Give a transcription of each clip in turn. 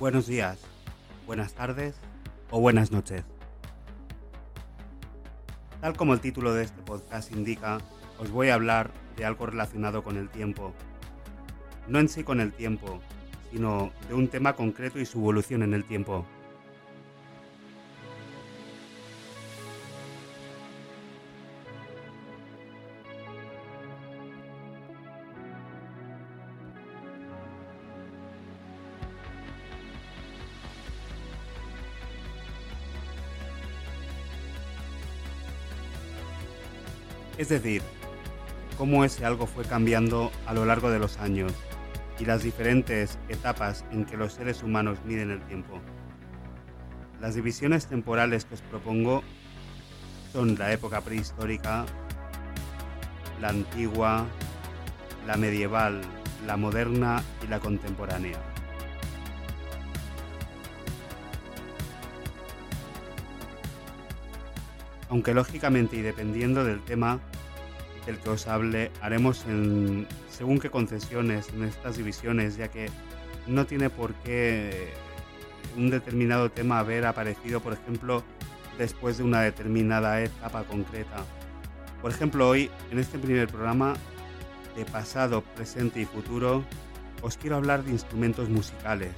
Buenos días, buenas tardes o buenas noches. Tal como el título de este podcast indica, os voy a hablar de algo relacionado con el tiempo. No en sí con el tiempo, sino de un tema concreto y su evolución en el tiempo. Es decir, cómo ese algo fue cambiando a lo largo de los años y las diferentes etapas en que los seres humanos miden el tiempo. Las divisiones temporales que os propongo son la época prehistórica, la antigua, la medieval, la moderna y la contemporánea. Aunque lógicamente y dependiendo del tema del que os hable, haremos en, según qué concesiones en estas divisiones, ya que no tiene por qué un determinado tema haber aparecido, por ejemplo, después de una determinada etapa concreta. Por ejemplo, hoy, en este primer programa de pasado, presente y futuro, os quiero hablar de instrumentos musicales,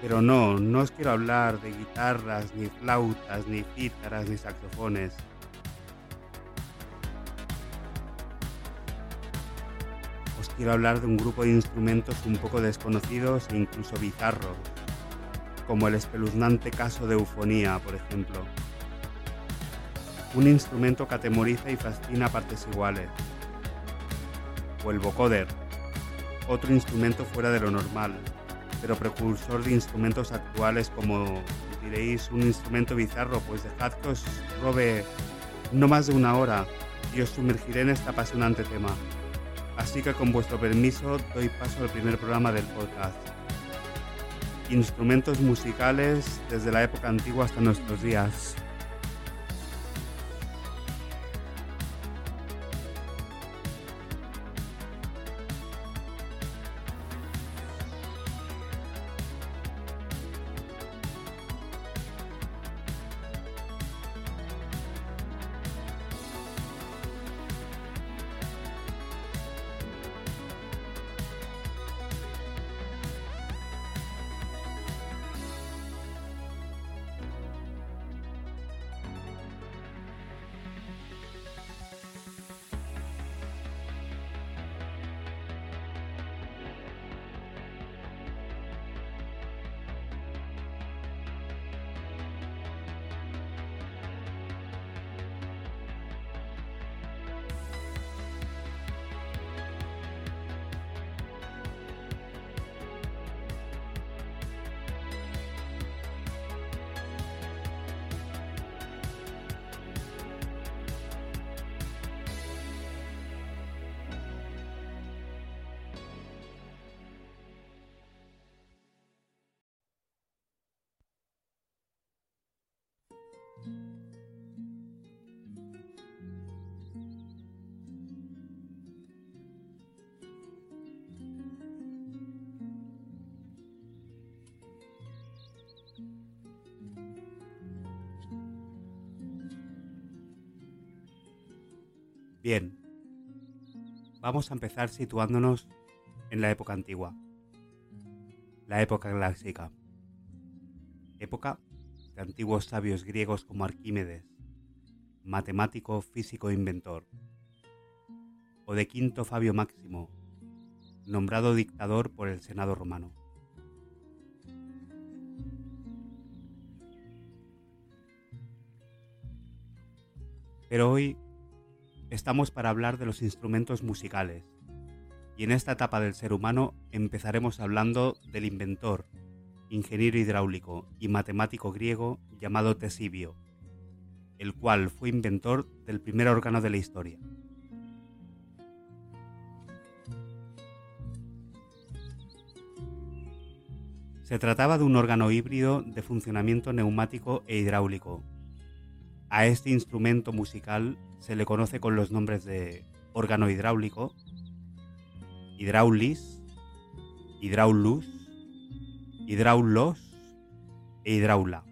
pero no, no os quiero hablar de guitarras, ni flautas, ni cítaras, ni saxofones. Quiero hablar de un grupo de instrumentos un poco desconocidos e incluso bizarros, como el espeluznante caso de eufonía, por ejemplo. Un instrumento que atemoriza y fascina partes iguales. O el vocoder, otro instrumento fuera de lo normal, pero precursor de instrumentos actuales como diréis un instrumento bizarro, pues dejad que os robe no más de una hora y os sumergiré en este apasionante tema. Así que con vuestro permiso doy paso al primer programa del podcast. Instrumentos musicales desde la época antigua hasta nuestros días. Bien, vamos a empezar situándonos en la época antigua, la época clásica, época de antiguos sabios griegos como Arquímedes, matemático, físico e inventor, o de Quinto Fabio Máximo, nombrado dictador por el Senado romano. Pero hoy estamos para hablar de los instrumentos musicales. Y en esta etapa del ser humano empezaremos hablando del inventor, ingeniero hidráulico y matemático griego llamado Tesibio, el cual fue inventor del primer órgano de la historia. Se trataba de un órgano híbrido de funcionamiento neumático e hidráulico, a este instrumento musical se le conoce con los nombres de órgano hidráulico, hidraulis, hidraulus hidráulos e hidráula.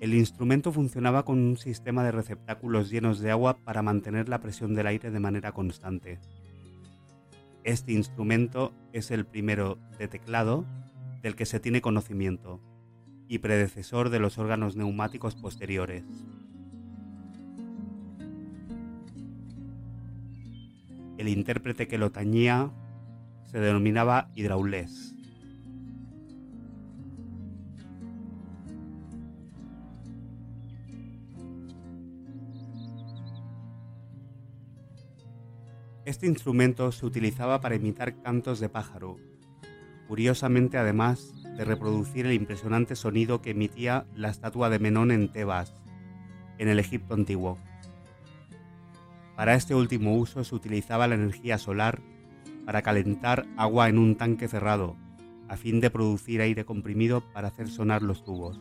El instrumento funcionaba con un sistema de receptáculos llenos de agua para mantener la presión del aire de manera constante. Este instrumento es el primero de teclado del que se tiene conocimiento y predecesor de los órganos neumáticos posteriores. El intérprete que lo tañía se denominaba hidraulés. Este instrumento se utilizaba para imitar cantos de pájaro, curiosamente además de reproducir el impresionante sonido que emitía la estatua de Menón en Tebas, en el Egipto antiguo. Para este último uso se utilizaba la energía solar para calentar agua en un tanque cerrado, a fin de producir aire comprimido para hacer sonar los tubos.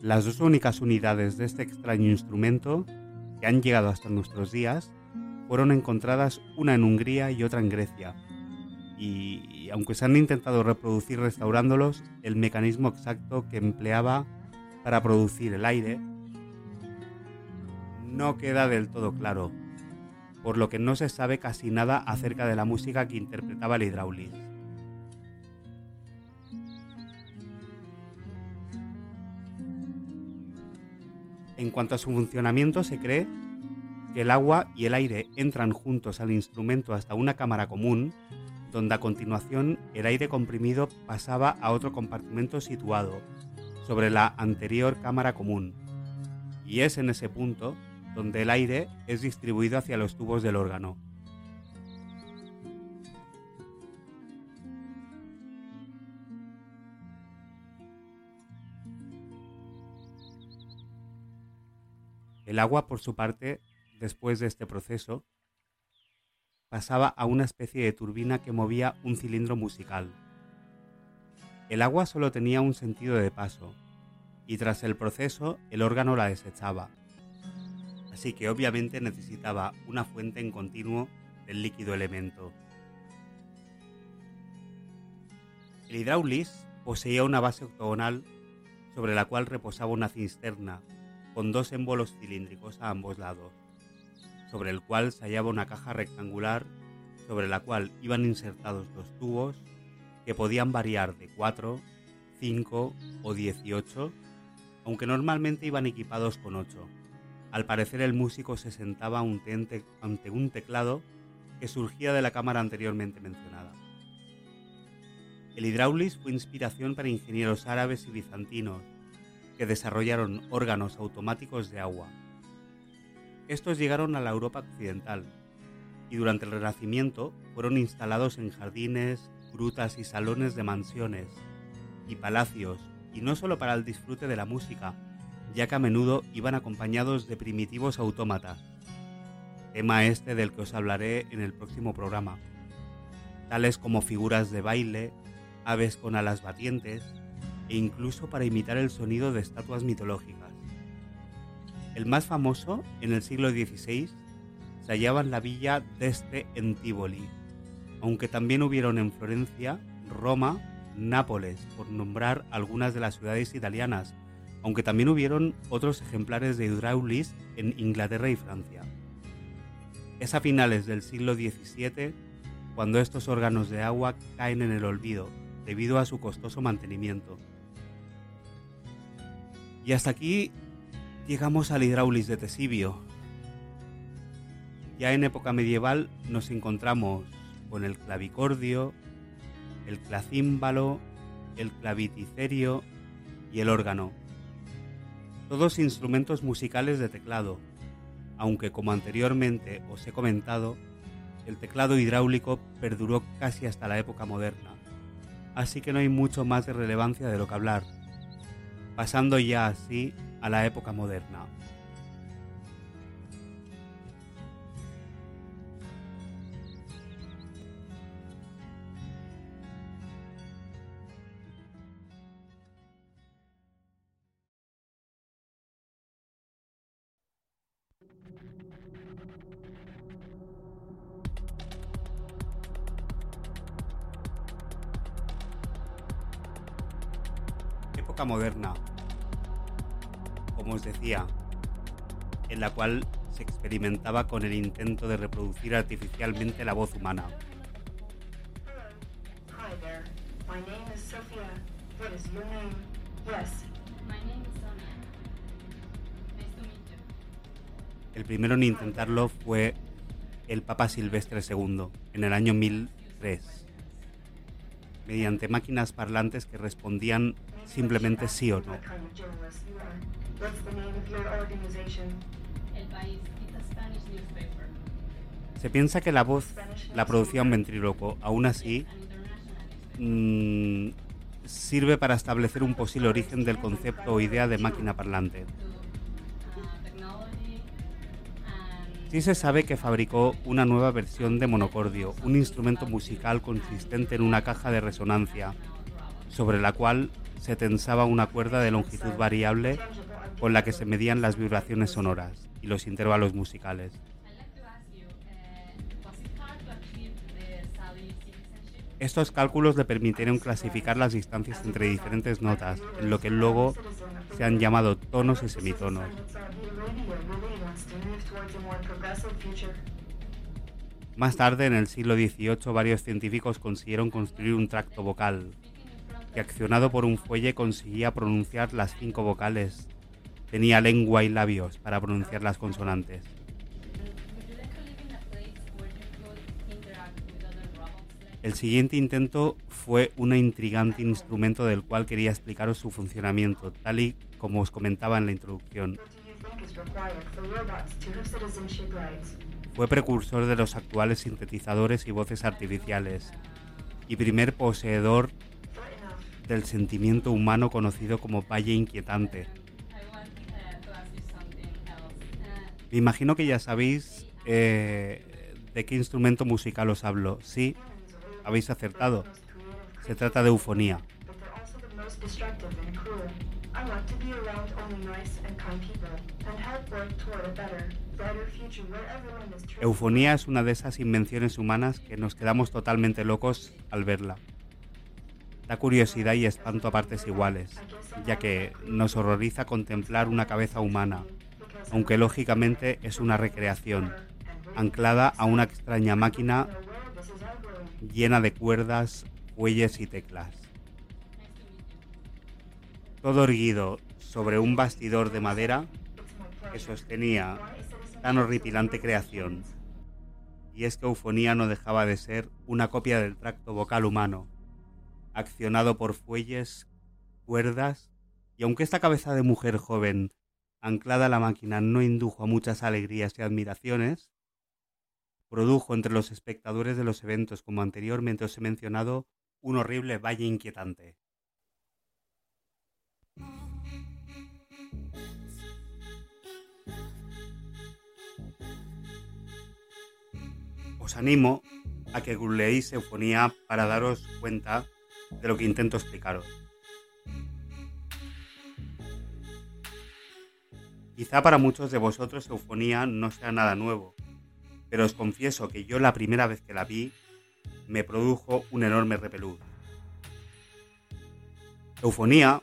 Las dos únicas unidades de este extraño instrumento que han llegado hasta nuestros días fueron encontradas una en Hungría y otra en Grecia. Y, aunque se han intentado reproducir restaurándolos, el mecanismo exacto que empleaba para producir el aire no queda del todo claro, por lo que no se sabe casi nada acerca de la música que interpretaba el hidráulis. En cuanto a su funcionamiento, se cree que el agua y el aire entran juntos al instrumento hasta una cámara común, donde a continuación el aire comprimido pasaba a otro compartimento situado sobre la anterior cámara común. Y es en ese punto donde el aire es distribuido hacia los tubos del órgano. El agua, por su parte, después de este proceso, pasaba a una especie de turbina que movía un cilindro musical. El agua solo tenía un sentido de paso, y tras el proceso el órgano la desechaba. Así que obviamente necesitaba una fuente en continuo del líquido elemento. El hidráulis poseía una base octogonal sobre la cual reposaba una cisterna con dos émbolos cilíndricos a ambos lados, sobre el cual se hallaba una caja rectangular sobre la cual iban insertados los tubos que podían variar de 4, 5 o 18, aunque normalmente iban equipados con 8. Al parecer el músico se sentaba ante un teclado que surgía de la cámara anteriormente mencionada. El hidráulis fue inspiración para ingenieros árabes y bizantinos que desarrollaron órganos automáticos de agua. Estos llegaron a la Europa occidental y durante el Renacimiento fueron instalados en jardines, grutas y salones de mansiones y palacios, y no solo para el disfrute de la música, ya que a menudo iban acompañados de primitivos autómatas, tema este del que os hablaré en el próximo programa, tales como figuras de baile, aves con alas batientes, e incluso para imitar el sonido de estatuas mitológicas. El más famoso, en el siglo XVI, se hallaba en la villa d'Este en Tivoli, aunque también hubieron en Florencia, Roma, Nápoles, por nombrar algunas de las ciudades italianas, aunque también hubieron otros ejemplares de Hydraulis en Inglaterra y Francia. Es a finales del siglo XVII cuando estos órganos de agua caen en el olvido debido a su costoso mantenimiento. Y hasta aquí llegamos al hidráulis de Tesibio. Ya en época medieval nos encontramos con el clavicordio, el clavicímbalo, el claviticerio y el órgano. Todos instrumentos musicales de teclado, aunque como anteriormente os he comentado, el teclado hidráulico perduró casi hasta la época moderna, así que no hay mucho más de relevancia de lo que hablar pasando ya así a la época moderna. moderna decía, en la cual se experimentaba con el intento de reproducir artificialmente la voz humana. El primero en intentarlo fue el Papa Silvestre II en el año 1003, mediante máquinas parlantes que respondían simplemente sí o no. Se piensa que la voz la producía un ventríloco. Aún así, mm, sirve para establecer un posible origen del concepto o idea de máquina parlante. Sí se sabe que fabricó una nueva versión de monocordio, un instrumento musical consistente en una caja de resonancia, sobre la cual se tensaba una cuerda de longitud variable con la que se medían las vibraciones sonoras y los intervalos musicales. Estos cálculos le permitieron clasificar las distancias entre diferentes notas, en lo que luego se han llamado tonos y semitonos. Más tarde, en el siglo XVIII, varios científicos consiguieron construir un tracto vocal, que accionado por un fuelle conseguía pronunciar las cinco vocales. Tenía lengua y labios para pronunciar las consonantes. El siguiente intento fue un intrigante instrumento del cual quería explicaros su funcionamiento, tal y como os comentaba en la introducción. Fue precursor de los actuales sintetizadores y voces artificiales, y primer poseedor del sentimiento humano conocido como valle inquietante. Me imagino que ya sabéis eh, de qué instrumento musical os hablo. Sí, habéis acertado. Se trata de eufonía. Eufonía es una de esas invenciones humanas que nos quedamos totalmente locos al verla. Da curiosidad y espanto a partes iguales, ya que nos horroriza contemplar una cabeza humana, aunque lógicamente es una recreación, anclada a una extraña máquina llena de cuerdas, fuelles y teclas. Todo erguido sobre un bastidor de madera que sostenía tan horripilante creación. Y es que Eufonía no dejaba de ser una copia del tracto vocal humano, accionado por fuelles, cuerdas, y aunque esta cabeza de mujer joven anclada la máquina no indujo a muchas alegrías y admiraciones, produjo entre los espectadores de los eventos, como anteriormente os he mencionado, un horrible valle inquietante. Os animo a que googleéis Eufonía para daros cuenta de lo que intento explicaros. Quizá para muchos de vosotros Eufonía no sea nada nuevo, pero os confieso que yo la primera vez que la vi me produjo un enorme repelús. Eufonía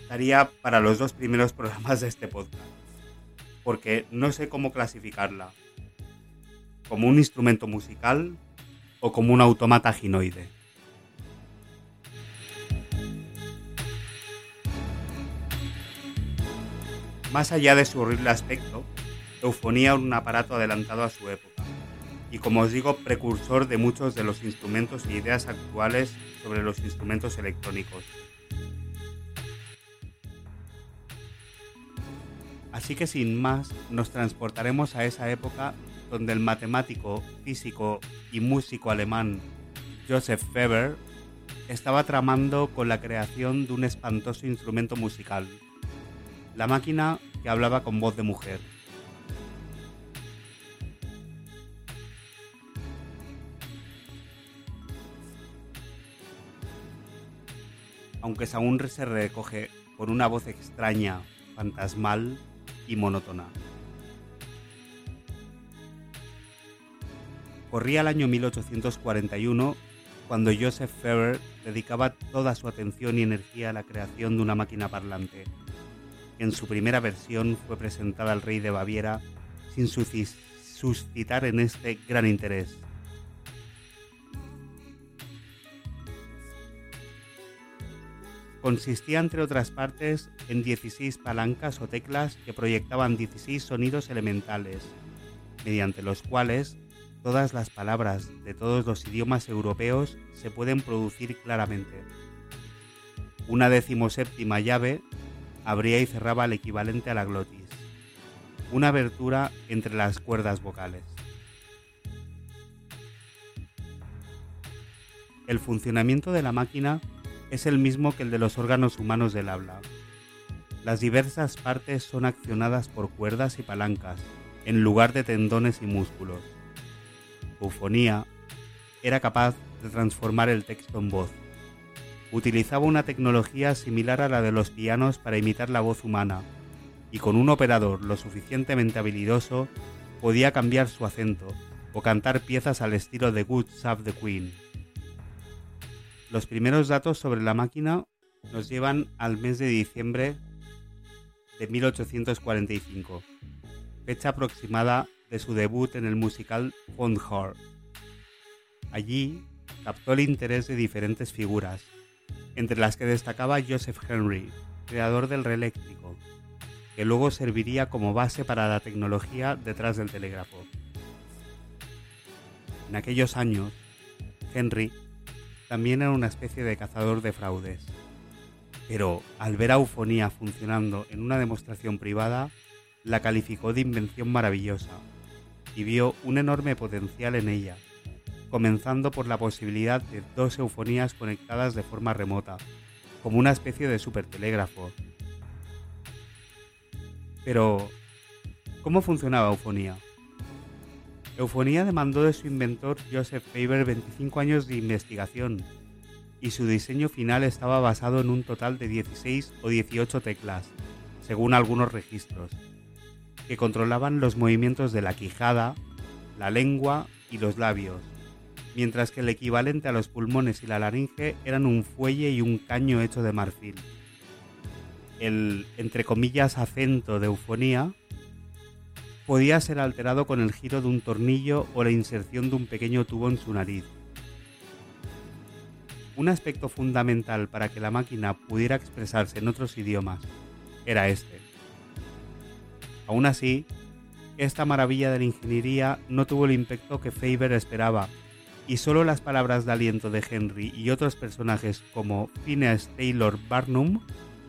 estaría para los dos primeros programas de este podcast, porque no sé cómo clasificarla, como un instrumento musical o como un automata ginoide. Más allá de su horrible aspecto, Eufonía un aparato adelantado a su época y como os digo precursor de muchos de los instrumentos e ideas actuales sobre los instrumentos electrónicos. Así que sin más nos transportaremos a esa época donde el matemático, físico y músico alemán Joseph Weber estaba tramando con la creación de un espantoso instrumento musical, la máquina que hablaba con voz de mujer. aunque aún se recoge con una voz extraña, fantasmal y monótona. Corría el año 1841 cuando Joseph Ferrer dedicaba toda su atención y energía a la creación de una máquina parlante, que en su primera versión fue presentada al rey de Baviera sin suscitar en este gran interés. Consistía, entre otras partes, en 16 palancas o teclas que proyectaban 16 sonidos elementales, mediante los cuales todas las palabras de todos los idiomas europeos se pueden producir claramente. Una decimoséptima llave abría y cerraba el equivalente a la glotis, una abertura entre las cuerdas vocales. El funcionamiento de la máquina es el mismo que el de los órganos humanos del habla. Las diversas partes son accionadas por cuerdas y palancas, en lugar de tendones y músculos. Eufonía era capaz de transformar el texto en voz. Utilizaba una tecnología similar a la de los pianos para imitar la voz humana, y con un operador lo suficientemente habilidoso podía cambiar su acento o cantar piezas al estilo de Good Save the Queen. Los primeros datos sobre la máquina nos llevan al mes de diciembre de 1845, fecha aproximada de su debut en el musical Fondhor. Allí captó el interés de diferentes figuras, entre las que destacaba Joseph Henry, creador del reeléctrico, que luego serviría como base para la tecnología detrás del telégrafo. En aquellos años, Henry también era una especie de cazador de fraudes. Pero al ver a Eufonía funcionando en una demostración privada, la calificó de invención maravillosa y vio un enorme potencial en ella, comenzando por la posibilidad de dos eufonías conectadas de forma remota, como una especie de supertelégrafo. Pero, ¿cómo funcionaba Eufonía? Eufonía demandó de su inventor Joseph Faber 25 años de investigación y su diseño final estaba basado en un total de 16 o 18 teclas, según algunos registros, que controlaban los movimientos de la quijada, la lengua y los labios, mientras que el equivalente a los pulmones y la laringe eran un fuelle y un caño hecho de marfil. El, entre comillas, acento de eufonía podía ser alterado con el giro de un tornillo o la inserción de un pequeño tubo en su nariz. Un aspecto fundamental para que la máquina pudiera expresarse en otros idiomas era este. Aún así, esta maravilla de la ingeniería no tuvo el impacto que Faber esperaba, y solo las palabras de aliento de Henry y otros personajes como Phineas Taylor Barnum,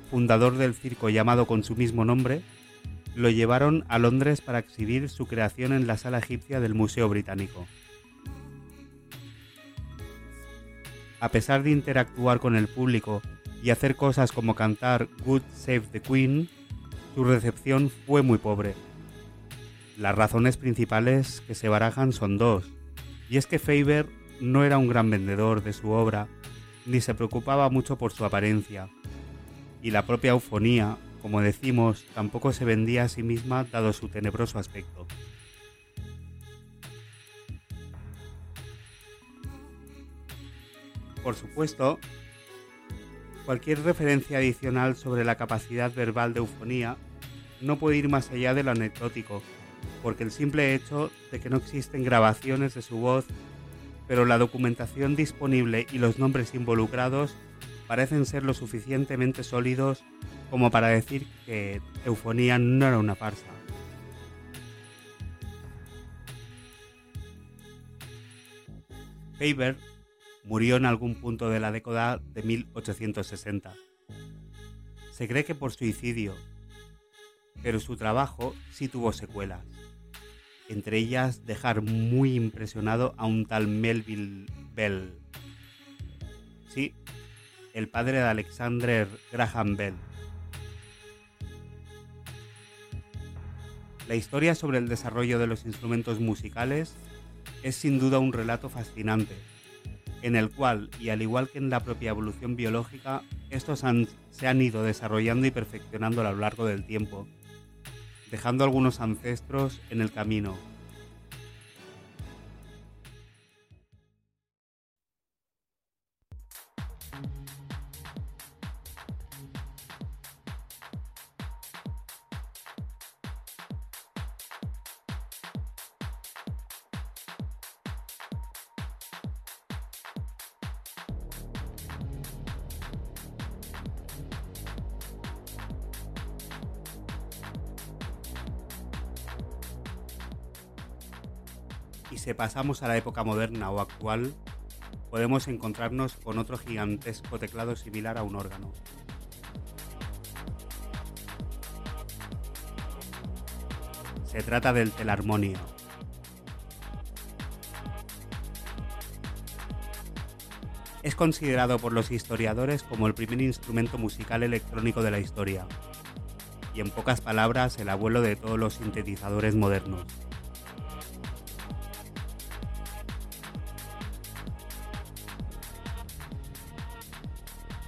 fundador del circo llamado con su mismo nombre, lo llevaron a Londres para exhibir su creación en la sala egipcia del Museo Británico. A pesar de interactuar con el público y hacer cosas como cantar Good Save the Queen, su recepción fue muy pobre. Las razones principales que se barajan son dos, y es que Faber no era un gran vendedor de su obra, ni se preocupaba mucho por su apariencia, y la propia eufonía como decimos, tampoco se vendía a sí misma dado su tenebroso aspecto. Por supuesto, cualquier referencia adicional sobre la capacidad verbal de eufonía no puede ir más allá de lo anecdótico, porque el simple hecho de que no existen grabaciones de su voz, pero la documentación disponible y los nombres involucrados parecen ser lo suficientemente sólidos como para decir que Eufonía no era una farsa. Faber murió en algún punto de la década de 1860. Se cree que por suicidio, pero su trabajo sí tuvo secuelas, entre ellas dejar muy impresionado a un tal Melville Bell. Sí, el padre de Alexander Graham Bell La historia sobre el desarrollo de los instrumentos musicales es sin duda un relato fascinante, en el cual, y al igual que en la propia evolución biológica, estos se han ido desarrollando y perfeccionando a lo largo del tiempo, dejando algunos ancestros en el camino, pasamos a la época moderna o actual, podemos encontrarnos con otro gigantesco teclado similar a un órgano. Se trata del telarmonio. Es considerado por los historiadores como el primer instrumento musical electrónico de la historia, y en pocas palabras el abuelo de todos los sintetizadores modernos.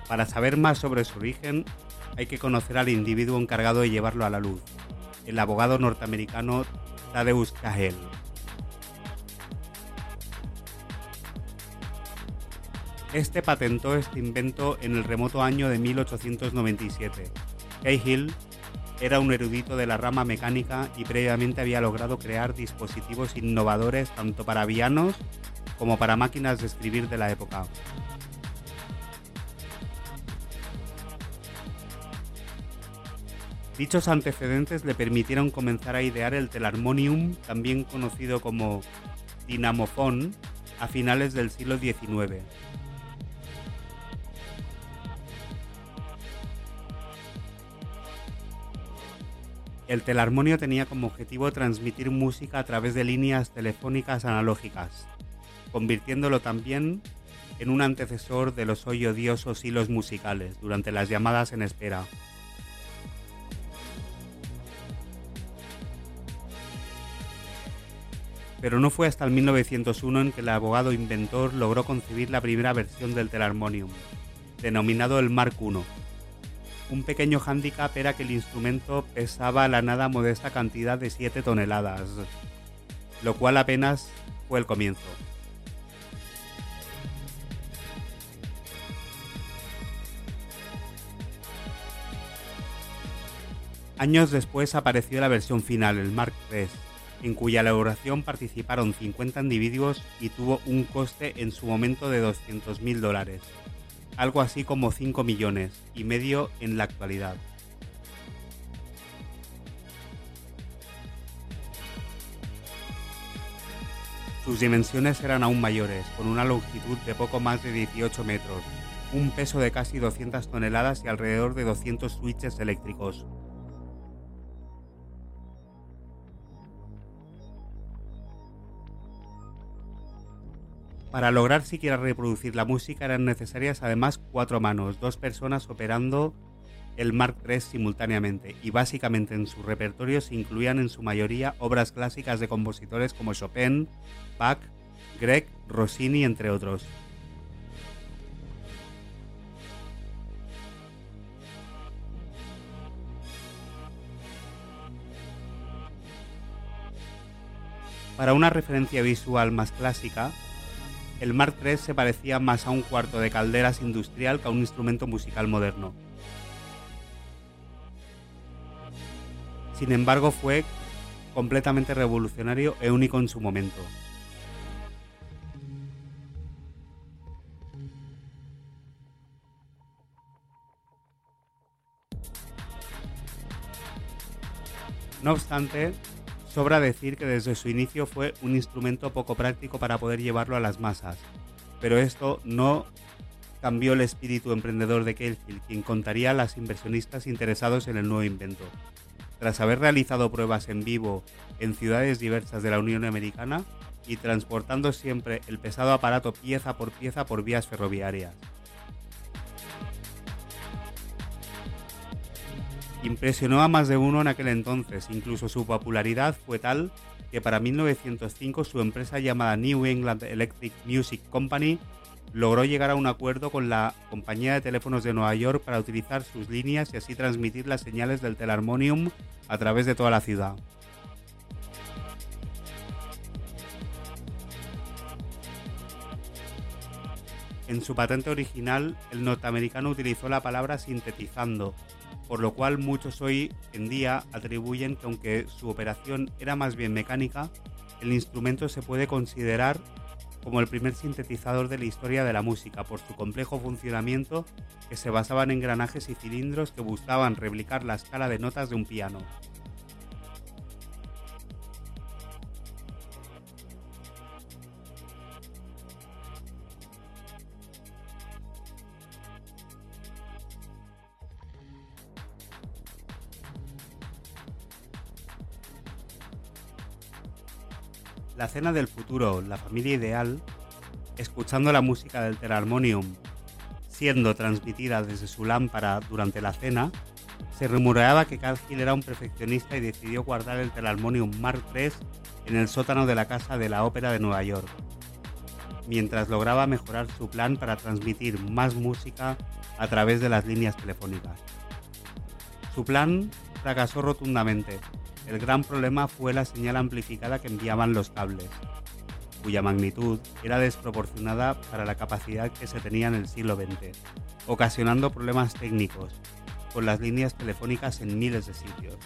Para saber más sobre su origen, hay que conocer al individuo encargado de llevarlo a la luz, el abogado norteamericano Tadeusz Cahel. Este patentó este invento en el remoto año de 1897. Cahill era un erudito de la rama mecánica y previamente había logrado crear dispositivos innovadores tanto para pianos como para máquinas de escribir de la época. Dichos antecedentes le permitieron comenzar a idear el telarmonium, también conocido como dinamofón, a finales del siglo XIX. El telarmonio tenía como objetivo transmitir música a través de líneas telefónicas analógicas, convirtiéndolo también en un antecesor de los hoy odiosos hilos musicales durante las llamadas en espera. Pero no fue hasta el 1901 en que el abogado inventor logró concebir la primera versión del telarmonium, denominado el Mark I. Un pequeño hándicap era que el instrumento pesaba la nada modesta cantidad de 7 toneladas, lo cual apenas fue el comienzo. Años después apareció la versión final, el Mark III, en cuya elaboración participaron 50 individuos y tuvo un coste en su momento de 200.000 dólares, algo así como 5 millones y medio en la actualidad. Sus dimensiones eran aún mayores, con una longitud de poco más de 18 metros, un peso de casi 200 toneladas y alrededor de 200 switches eléctricos, Para lograr siquiera reproducir la música eran necesarias además cuatro manos, dos personas operando el Mark III simultáneamente y básicamente en su repertorio se incluían en su mayoría obras clásicas de compositores como Chopin, Bach, Grieg, Rossini, entre otros. Para una referencia visual más clásica, el Mark III se parecía más a un cuarto de calderas industrial que a un instrumento musical moderno. Sin embargo, fue completamente revolucionario e único en su momento. No obstante, Sobra decir que desde su inicio fue un instrumento poco práctico para poder llevarlo a las masas, pero esto no cambió el espíritu emprendedor de Kelfield, quien contaría a los inversionistas interesados en el nuevo invento. Tras haber realizado pruebas en vivo en ciudades diversas de la Unión Americana y transportando siempre el pesado aparato pieza por pieza por vías ferroviarias. Impresionó a más de uno en aquel entonces, incluso su popularidad fue tal que para 1905 su empresa llamada New England Electric Music Company logró llegar a un acuerdo con la compañía de teléfonos de Nueva York para utilizar sus líneas y así transmitir las señales del telarmonium a través de toda la ciudad. En su patente original, el norteamericano utilizó la palabra sintetizando, por lo cual muchos hoy en día atribuyen que aunque su operación era más bien mecánica, el instrumento se puede considerar como el primer sintetizador de la historia de la música por su complejo funcionamiento que se basaba en engranajes y cilindros que buscaban replicar la escala de notas de un piano. La cena del futuro, la familia ideal, escuchando la música del Terharmonium, siendo transmitida desde su lámpara durante la cena, se rumoreaba que Cahill era un perfeccionista y decidió guardar el Terharmonium Mark III en el sótano de la Casa de la Ópera de Nueva York, mientras lograba mejorar su plan para transmitir más música a través de las líneas telefónicas. Su plan fracasó rotundamente el gran problema fue la señal amplificada que enviaban los cables, cuya magnitud era desproporcionada para la capacidad que se tenía en el siglo XX, ocasionando problemas técnicos con las líneas telefónicas en miles de sitios.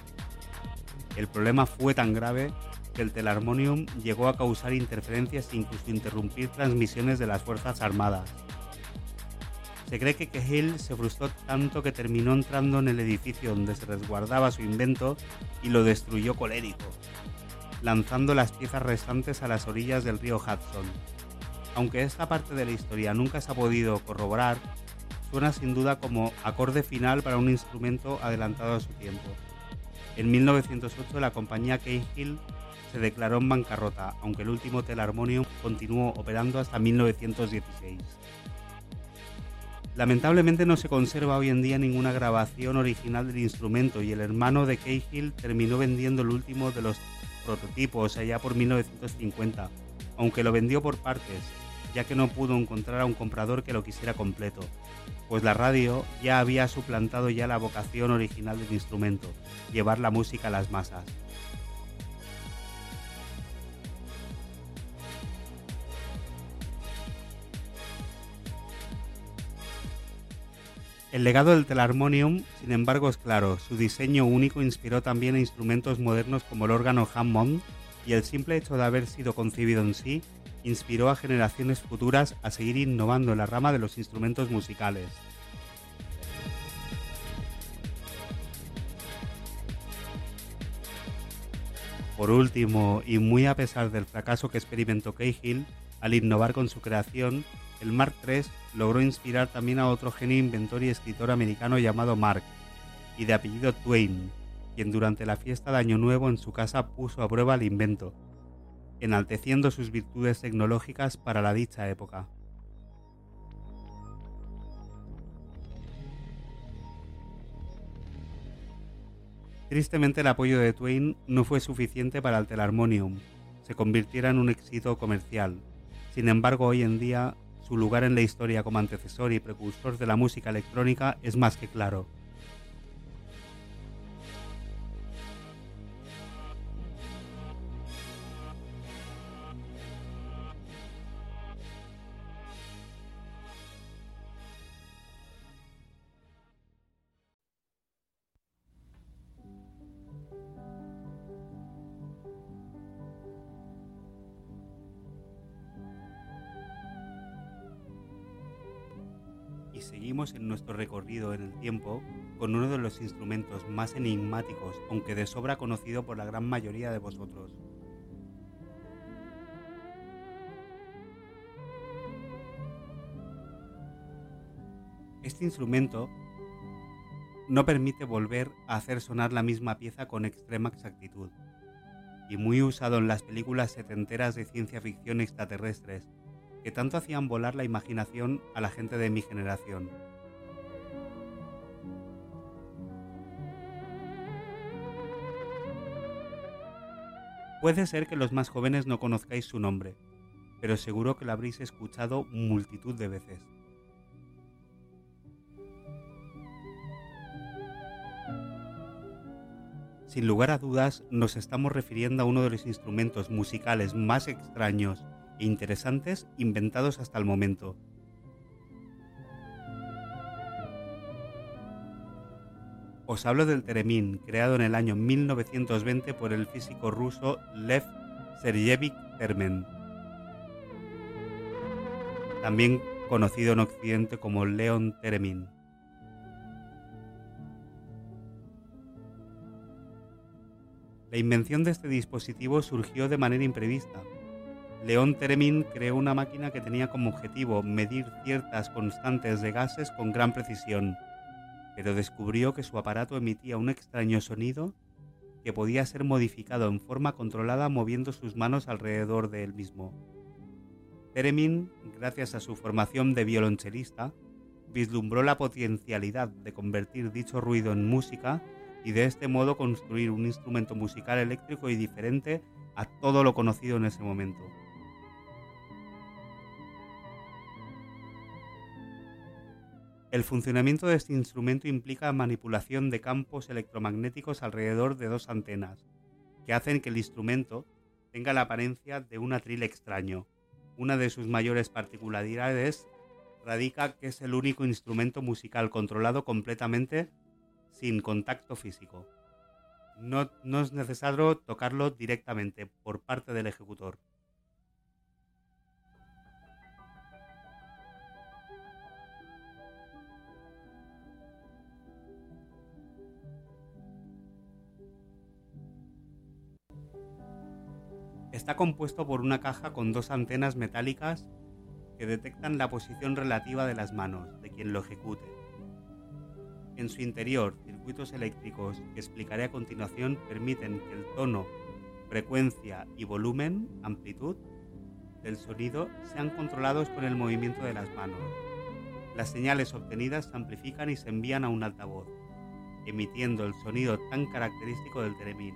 El problema fue tan grave que el telarmonium llegó a causar interferencias e incluso interrumpir transmisiones de las Fuerzas Armadas, se cree que Cahill se frustró tanto que terminó entrando en el edificio donde se resguardaba su invento y lo destruyó colérico, lanzando las piezas restantes a las orillas del río Hudson. Aunque esta parte de la historia nunca se ha podido corroborar, suena sin duda como acorde final para un instrumento adelantado a su tiempo. En 1908 la compañía Cahill se declaró en bancarrota, aunque el último Telarmonium continuó operando hasta 1916. Lamentablemente no se conserva hoy en día ninguna grabación original del instrumento y el hermano de Cahill terminó vendiendo el último de los prototipos allá por 1950, aunque lo vendió por partes, ya que no pudo encontrar a un comprador que lo quisiera completo, pues la radio ya había suplantado ya la vocación original del instrumento, llevar la música a las masas. El legado del Telarmonium, sin embargo, es claro. Su diseño único inspiró también a instrumentos modernos como el órgano Hammond y el simple hecho de haber sido concebido en sí inspiró a generaciones futuras a seguir innovando en la rama de los instrumentos musicales. Por último, y muy a pesar del fracaso que experimentó Cahill al innovar con su creación, el Mark III logró inspirar también a otro genio inventor y escritor americano llamado Mark, y de apellido Twain, quien durante la fiesta de Año Nuevo en su casa puso a prueba el invento, enalteciendo sus virtudes tecnológicas para la dicha época. Tristemente el apoyo de Twain no fue suficiente para el Telarmonium, se convirtiera en un éxito comercial. Sin embargo, hoy en día su lugar en la historia como antecesor y precursor de la música electrónica es más que claro. En el tiempo con uno de los instrumentos más enigmáticos, aunque de sobra conocido por la gran mayoría de vosotros. Este instrumento no permite volver a hacer sonar la misma pieza con extrema exactitud, y muy usado en las películas setenteras de ciencia ficción extraterrestres, que tanto hacían volar la imaginación a la gente de mi generación. Puede ser que los más jóvenes no conozcáis su nombre, pero seguro que lo habréis escuchado multitud de veces. Sin lugar a dudas, nos estamos refiriendo a uno de los instrumentos musicales más extraños interesantes inventados hasta el momento. Os hablo del Teremin, creado en el año 1920 por el físico ruso Lev Sergeyevich Termen, también conocido en Occidente como Leon Teremin. La invención de este dispositivo surgió de manera imprevista. Leon Teremin creó una máquina que tenía como objetivo medir ciertas constantes de gases con gran precisión, pero descubrió que su aparato emitía un extraño sonido que podía ser modificado en forma controlada moviendo sus manos alrededor de él mismo. Teremin, gracias a su formación de violonchelista, vislumbró la potencialidad de convertir dicho ruido en música y de este modo construir un instrumento musical eléctrico y diferente a todo lo conocido en ese momento. El funcionamiento de este instrumento implica manipulación de campos electromagnéticos alrededor de dos antenas, que hacen que el instrumento tenga la apariencia de un atril extraño, una de sus mayores particularidades radica que es el único instrumento musical controlado completamente sin contacto físico. No, no, es necesario tocarlo directamente por parte del ejecutor. Está compuesto por una caja con dos antenas metálicas que detectan la posición relativa de las manos de quien lo ejecute. En su interior, circuitos eléctricos que explicaré a continuación permiten que el tono, frecuencia y volumen, amplitud del sonido sean controlados con el movimiento de las manos. Las señales obtenidas se amplifican y se envían a un altavoz, emitiendo el sonido tan característico del teremín.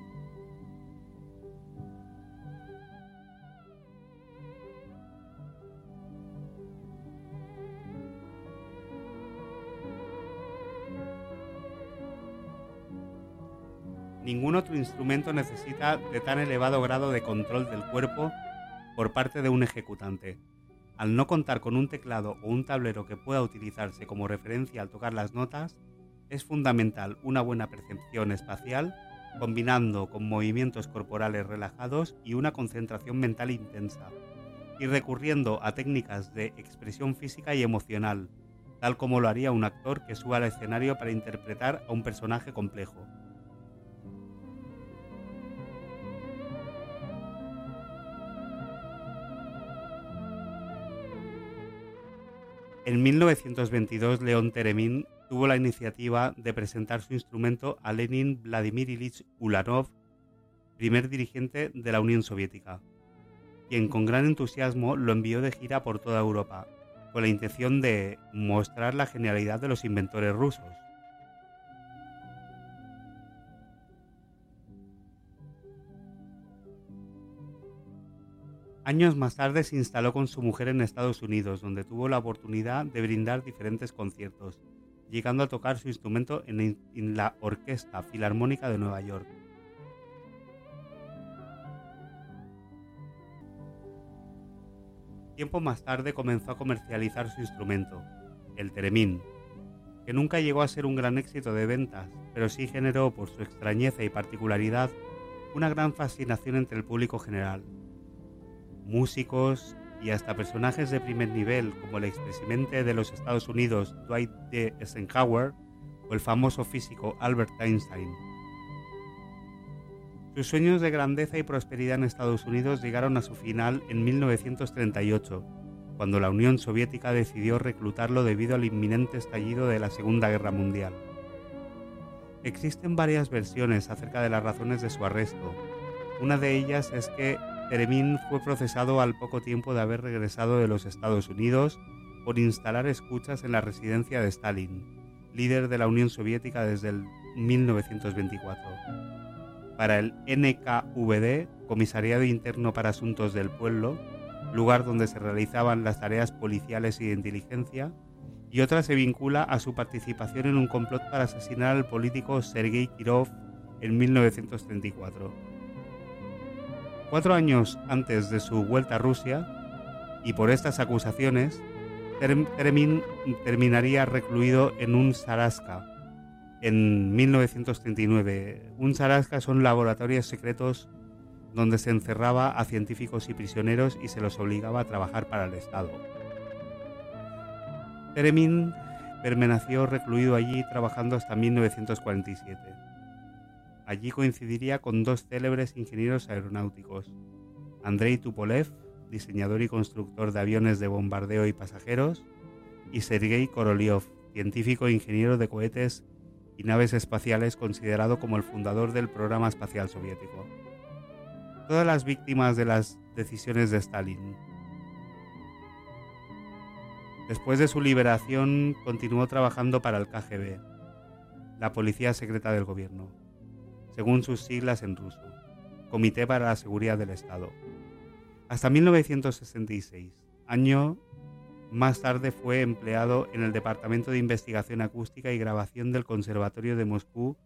Ningún otro instrumento necesita de tan elevado grado de control del cuerpo por parte de un ejecutante. Al no contar con un teclado o un tablero que pueda utilizarse como referencia al tocar las notas, es fundamental una buena percepción espacial combinando con movimientos corporales relajados y una concentración mental intensa, y recurriendo a técnicas de expresión física y emocional, tal como lo haría un actor que suba al escenario para interpretar a un personaje complejo. En 1922, León Teremín tuvo la iniciativa de presentar su instrumento a Lenin Vladimir Ilich Ulanov, primer dirigente de la Unión Soviética, quien con gran entusiasmo lo envió de gira por toda Europa, con la intención de mostrar la genialidad de los inventores rusos. Años más tarde se instaló con su mujer en Estados Unidos, donde tuvo la oportunidad de brindar diferentes conciertos, llegando a tocar su instrumento en, la Orquesta Filarmónica de Nueva York. Tiempo más tarde comenzó a comercializar su instrumento, el Teremín, que nunca llegó a ser un gran éxito de ventas, pero sí generó por su extrañeza y particularidad una gran fascinación entre el público general músicos y hasta personajes de primer nivel como el expresidente de los Estados Unidos Dwight D. Eisenhower o el famoso físico Albert Einstein. Sus sueños de grandeza y prosperidad en Estados Unidos llegaron a su final en 1938, cuando la Unión Soviética decidió reclutarlo debido al inminente estallido de la Segunda Guerra Mundial. Existen varias versiones acerca de las razones de su arresto. Una de ellas es que Teremín fue procesado al poco tiempo de haber regresado de los Estados Unidos por instalar escuchas en la residencia de Stalin, líder de la Unión Soviética desde el 1924. Para el NKVD, Comisariado Interno para Asuntos del Pueblo, lugar donde se realizaban las tareas policiales y de inteligencia, y otra se vincula a su participación en un complot para asesinar al político Sergei Kirov en 1934 cuatro años antes de su vuelta a Rusia, y por estas acusaciones, Teremin terminaría recluido en un Saraska, en 1939. Un Sarasca son laboratorios secretos donde se encerraba a científicos y prisioneros y se los obligaba a trabajar para el Estado. Teremin permaneció recluido allí trabajando hasta 1947. Allí coincidiría con dos célebres ingenieros aeronáuticos, Andrei Tupolev, diseñador y constructor de aviones de bombardeo y pasajeros, y Sergei Korolev, científico e ingeniero de cohetes y naves espaciales considerado como el fundador del programa espacial soviético. Todas las víctimas de las decisiones de Stalin. Después de su liberación continuó trabajando para el KGB, la policía secreta del gobierno, según sus siglas en ruso, Comité para la Seguridad del Estado. Hasta 1966, año más tarde fue empleado en el Departamento de Investigación Acústica y Grabación del Conservatorio de Moscú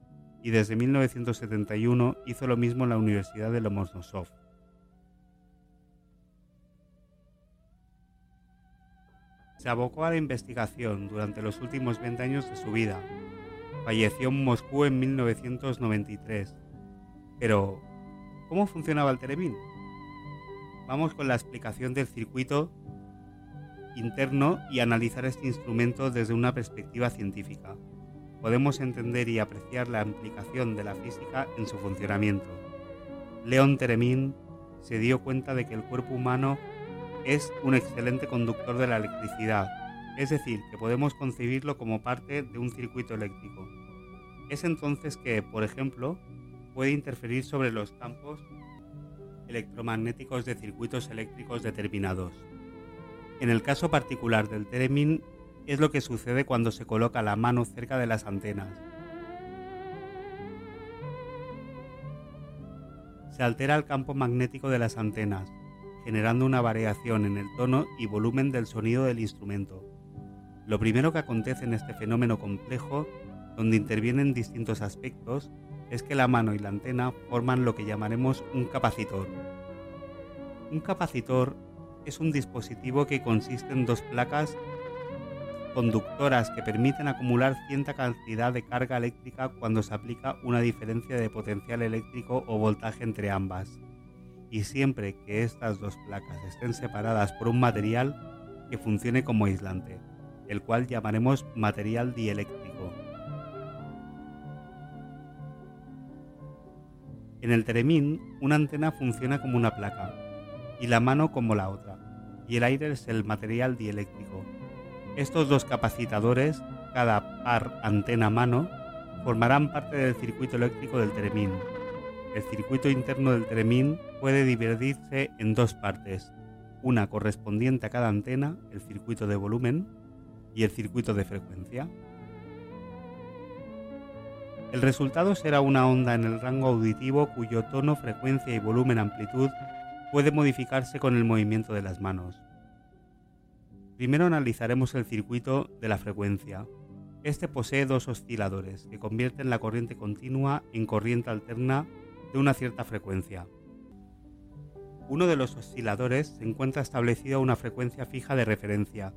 y desde 1971 hizo lo mismo en la Universidad de Lomonosov. Se abocó a la investigación durante los últimos 20 años de su vida. Falleció en Moscú en 1993. Pero, ¿cómo funcionaba el Teremin? Vamos con la explicación del circuito interno y analizar este instrumento desde una perspectiva científica. Podemos entender y apreciar la implicación de la física en su funcionamiento. León Teremin se dio cuenta de que el cuerpo humano es un excelente conductor de la electricidad, es decir, que podemos concebirlo como parte de un circuito eléctrico. Es entonces que, por ejemplo, puede interferir sobre los campos electromagnéticos de circuitos eléctricos determinados. En el caso particular del Teremin es lo que sucede cuando se coloca la mano cerca de las antenas. Se altera el campo magnético de las antenas, generando una variación en el tono y volumen del sonido del instrumento. Lo primero que acontece en este fenómeno complejo, donde intervienen distintos aspectos, es que la mano y la antena forman lo que llamaremos un capacitor. Un capacitor es un dispositivo que consiste en dos placas conductoras que permiten acumular cierta cantidad de carga eléctrica cuando se aplica una diferencia de potencial eléctrico o voltaje entre ambas. Y siempre que estas dos placas estén separadas por un material que funcione como aislante, el cual llamaremos material dieléctrico. En el Teremin, una antena funciona como una placa y la mano como la otra y el aire es el material dieléctrico. Estos dos capacitadores, cada par antena-mano, formarán parte del circuito eléctrico del Teremin. El circuito interno del Teremin puede dividirse en dos partes, una correspondiente a cada antena, el circuito de volumen, y el circuito de frecuencia. El resultado será una onda en el rango auditivo cuyo tono, frecuencia y volumen amplitud puede modificarse con el movimiento de las manos. Primero analizaremos el circuito de la frecuencia. Este posee dos osciladores que convierten la corriente continua en corriente alterna de una cierta frecuencia. Uno de los osciladores se encuentra establecido a una frecuencia fija de referencia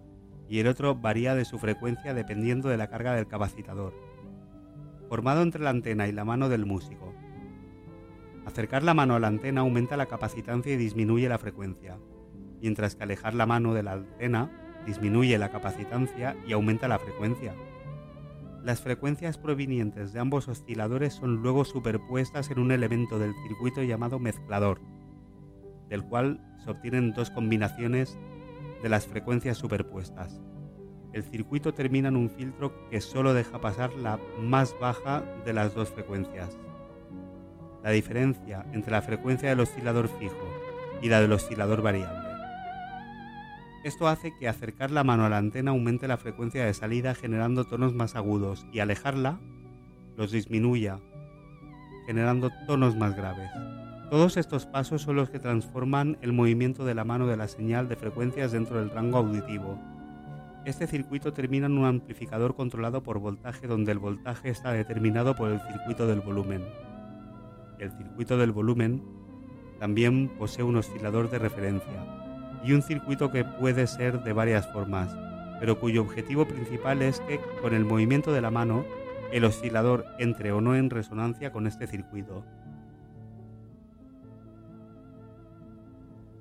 y el otro varía de su frecuencia dependiendo de la carga del capacitador, formado entre la antena y la mano del músico. Acercar la mano a la antena aumenta la capacitancia y disminuye la frecuencia, mientras que alejar la mano de la antena disminuye la capacitancia y aumenta la frecuencia. Las frecuencias provenientes de ambos osciladores son luego superpuestas en un elemento del circuito llamado mezclador, del cual se obtienen dos combinaciones de las frecuencias superpuestas. El circuito termina en un filtro que solo deja pasar la más baja de las dos frecuencias. La diferencia entre la frecuencia del oscilador fijo y la del oscilador variable. Esto hace que acercar la mano a la antena aumente la frecuencia de salida generando tonos más agudos y alejarla los disminuya generando tonos más graves. Todos estos pasos son los que transforman el movimiento de la mano de la señal de frecuencias dentro del rango auditivo. Este circuito termina en un amplificador controlado por voltaje donde el voltaje está determinado por el circuito del volumen. El circuito del volumen también posee un oscilador de referencia, y un circuito que puede ser de varias formas, pero cuyo objetivo principal es que con el movimiento de la mano el oscilador entre o no en resonancia con este circuito.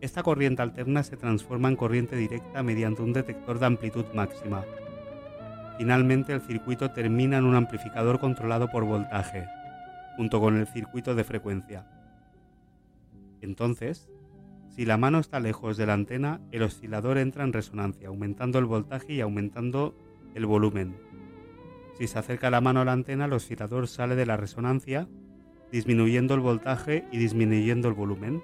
Esta corriente alterna se transforma en corriente directa mediante un detector de amplitud máxima. Finalmente el circuito termina en un amplificador controlado por voltaje, junto con el circuito de frecuencia. Entonces, si la mano está lejos de la antena, el oscilador entra en resonancia, aumentando el voltaje y aumentando el volumen. Si se acerca la mano a la antena, el oscilador sale de la resonancia, disminuyendo el voltaje y disminuyendo el volumen.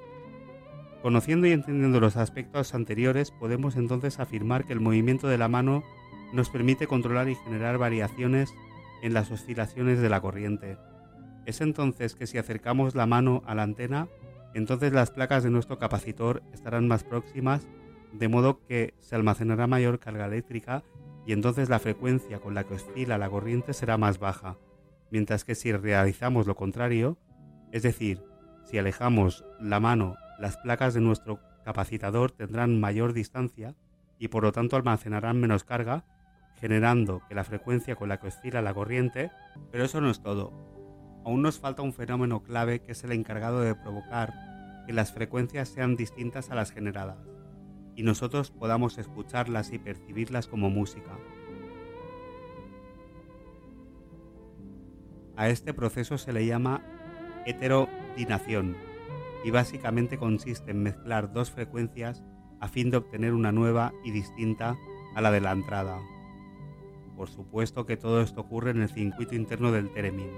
Conociendo y entendiendo los aspectos anteriores, podemos entonces afirmar que el movimiento de la mano nos permite controlar y generar variaciones en las oscilaciones de la corriente. Es entonces que si acercamos la mano a la antena, entonces las placas de nuestro capacitor estarán más próximas, de modo que se almacenará mayor carga eléctrica y entonces la frecuencia con la que oscila la corriente será más baja, mientras que si realizamos lo contrario, es decir, si alejamos la mano las placas de nuestro capacitador tendrán mayor distancia y por lo tanto almacenarán menos carga, generando que la frecuencia con la que oscila la corriente, pero eso no es todo. Aún nos falta un fenómeno clave que es el encargado de provocar que las frecuencias sean distintas a las generadas y nosotros podamos escucharlas y percibirlas como música. A este proceso se le llama heterodinación y básicamente consiste en mezclar dos frecuencias a fin de obtener una nueva y distinta a la de la entrada. Por supuesto que todo esto ocurre en el circuito interno del Teremin.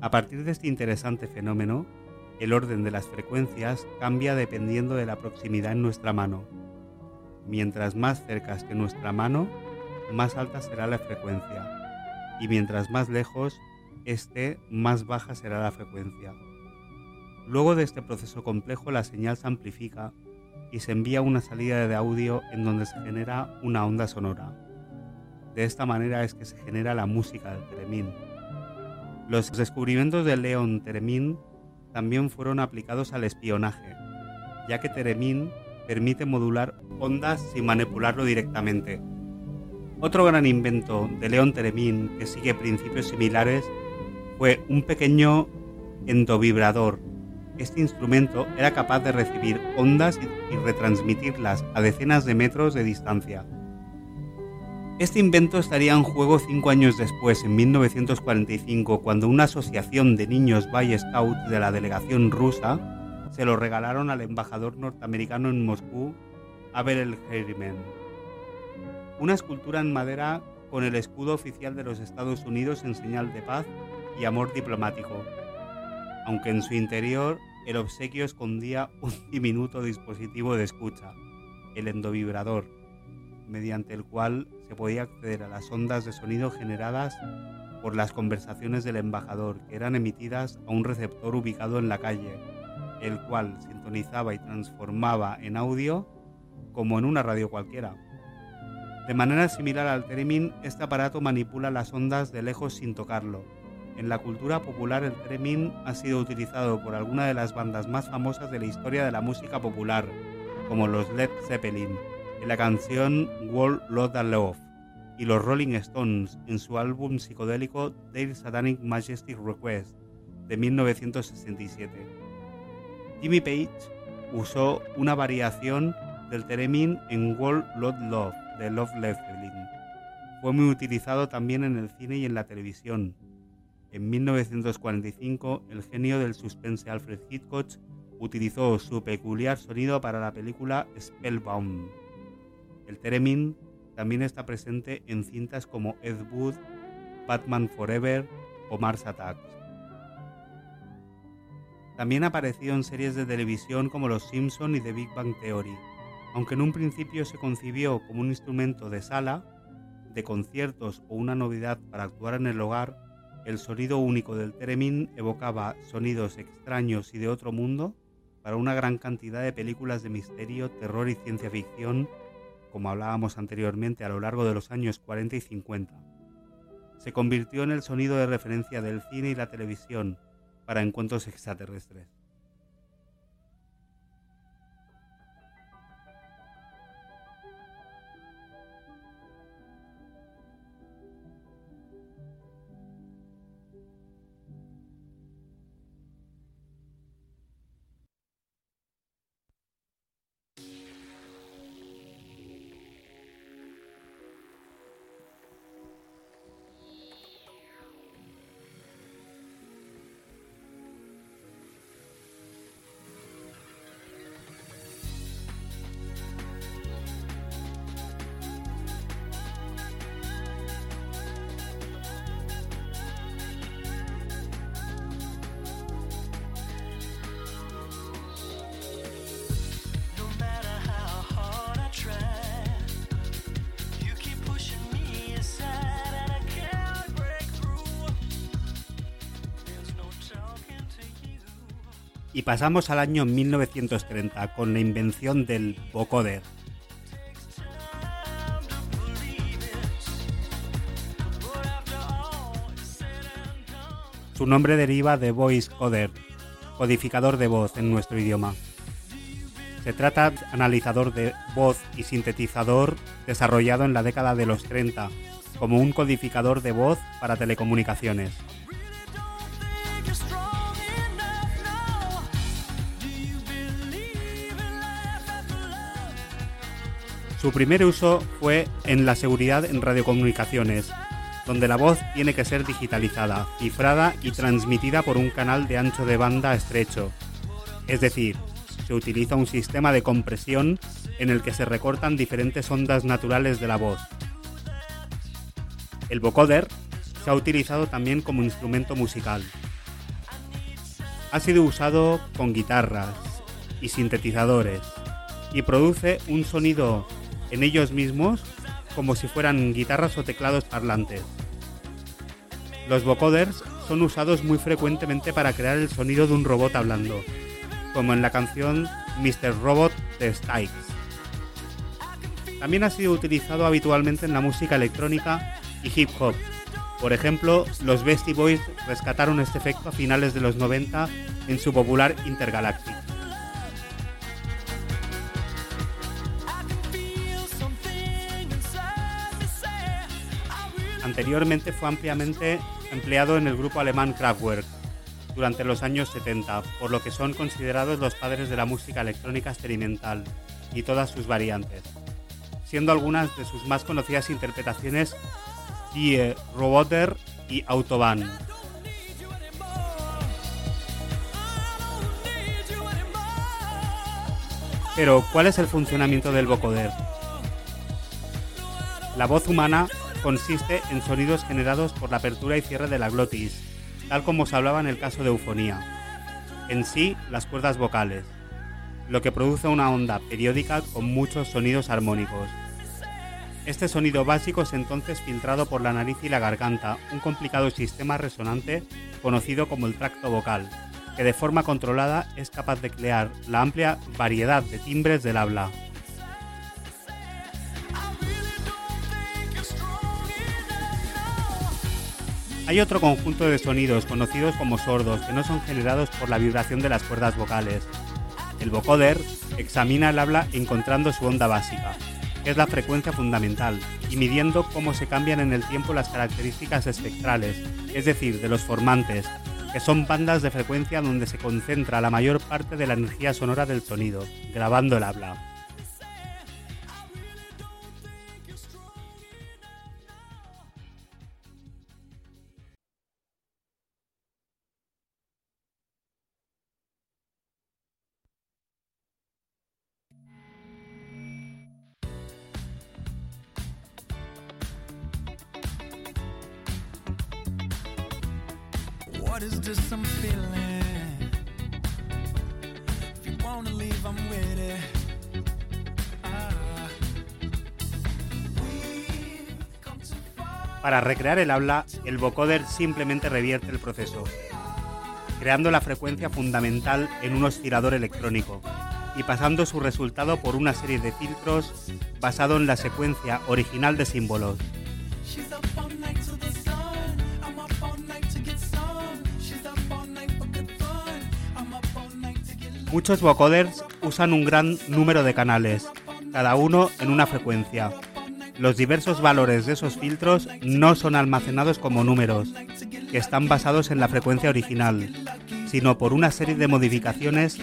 A partir de este interesante fenómeno, el orden de las frecuencias cambia dependiendo de la proximidad en nuestra mano. Mientras más cerca esté nuestra mano, más alta será la frecuencia, y mientras más lejos esté, más baja será la frecuencia. Luego de este proceso complejo la señal se amplifica y se envía una salida de audio en donde se genera una onda sonora. De esta manera es que se genera la música del Teremín. Los descubrimientos de Leon Teremín también fueron aplicados al espionaje, ya que Teremín permite modular ondas sin manipularlo directamente. Otro gran invento de Leon Teremín que sigue principios similares fue un pequeño endovibrador este instrumento era capaz de recibir ondas y retransmitirlas a decenas de metros de distancia. Este invento estaría en juego cinco años después, en 1945, cuando una asociación de niños Boy Scouts de la delegación rusa se lo regalaron al embajador norteamericano en Moscú, Abel Herriman. Una escultura en madera con el escudo oficial de los Estados Unidos en señal de paz y amor diplomático, aunque en su interior el obsequio escondía un diminuto dispositivo de escucha, el endovibrador, mediante el cual se podía acceder a las ondas de sonido generadas por las conversaciones del embajador, que eran emitidas a un receptor ubicado en la calle, el cual sintonizaba y transformaba en audio como en una radio cualquiera. De manera similar al Teremin, este aparato manipula las ondas de lejos sin tocarlo, en la cultura popular el Tremin ha sido utilizado por algunas de las bandas más famosas de la historia de la música popular, como los Led Zeppelin, en la canción World and Love, y los Rolling Stones en su álbum psicodélico Their Satanic Majestic Request de 1967. Jimmy Page usó una variación del Theremin en World Load Love de Love Zeppelin. Fue muy utilizado también en el cine y en la televisión, en 1945, el genio del suspense Alfred Hitchcock utilizó su peculiar sonido para la película Spellbound. El theremin también está presente en cintas como Ed Wood, Batman Forever o Mars Attacks. También apareció en series de televisión como Los Simpson y The Big Bang Theory, aunque en un principio se concibió como un instrumento de sala, de conciertos o una novedad para actuar en el hogar, el sonido único del Teremin evocaba sonidos extraños y de otro mundo para una gran cantidad de películas de misterio, terror y ciencia ficción, como hablábamos anteriormente a lo largo de los años 40 y 50. Se convirtió en el sonido de referencia del cine y la televisión para encuentros extraterrestres. Pasamos al año 1930 con la invención del vocoder. Su nombre deriva de voice coder, codificador de voz en nuestro idioma. Se trata de analizador de voz y sintetizador desarrollado en la década de los 30 como un codificador de voz para telecomunicaciones. Su primer uso fue en la seguridad en radiocomunicaciones, donde la voz tiene que ser digitalizada, cifrada y transmitida por un canal de ancho de banda estrecho. Es decir, se utiliza un sistema de compresión en el que se recortan diferentes ondas naturales de la voz. El vocoder se ha utilizado también como instrumento musical. Ha sido usado con guitarras y sintetizadores y produce un sonido en ellos mismos como si fueran guitarras o teclados parlantes. Los vocoders son usados muy frecuentemente para crear el sonido de un robot hablando, como en la canción Mr. Robot de Styx. También ha sido utilizado habitualmente en la música electrónica y hip hop. Por ejemplo, los Beastie Boys rescataron este efecto a finales de los 90 en su popular Intergalactic. Anteriormente fue ampliamente empleado en el grupo alemán Kraftwerk durante los años 70, por lo que son considerados los padres de la música electrónica experimental y todas sus variantes, siendo algunas de sus más conocidas interpretaciones Die Roboter y Autobahn. Pero, ¿cuál es el funcionamiento del vocoder? La voz humana consiste en sonidos generados por la apertura y cierre de la glotis, tal como se hablaba en el caso de eufonía. En sí, las cuerdas vocales, lo que produce una onda periódica con muchos sonidos armónicos. Este sonido básico es entonces filtrado por la nariz y la garganta, un complicado sistema resonante conocido como el tracto vocal, que de forma controlada es capaz de crear la amplia variedad de timbres del habla. Hay otro conjunto de sonidos conocidos como sordos que no son generados por la vibración de las cuerdas vocales. El vocoder examina el habla encontrando su onda básica, que es la frecuencia fundamental, y midiendo cómo se cambian en el tiempo las características espectrales, es decir, de los formantes, que son bandas de frecuencia donde se concentra la mayor parte de la energía sonora del sonido, grabando el habla. Recrear el habla, el vocoder simplemente revierte el proceso, creando la frecuencia fundamental en un oscilador electrónico y pasando su resultado por una serie de filtros basado en la secuencia original de símbolos. Muchos vocoders usan un gran número de canales, cada uno en una frecuencia, los diversos valores de esos filtros no son almacenados como números, que están basados en la frecuencia original, sino por una serie de modificaciones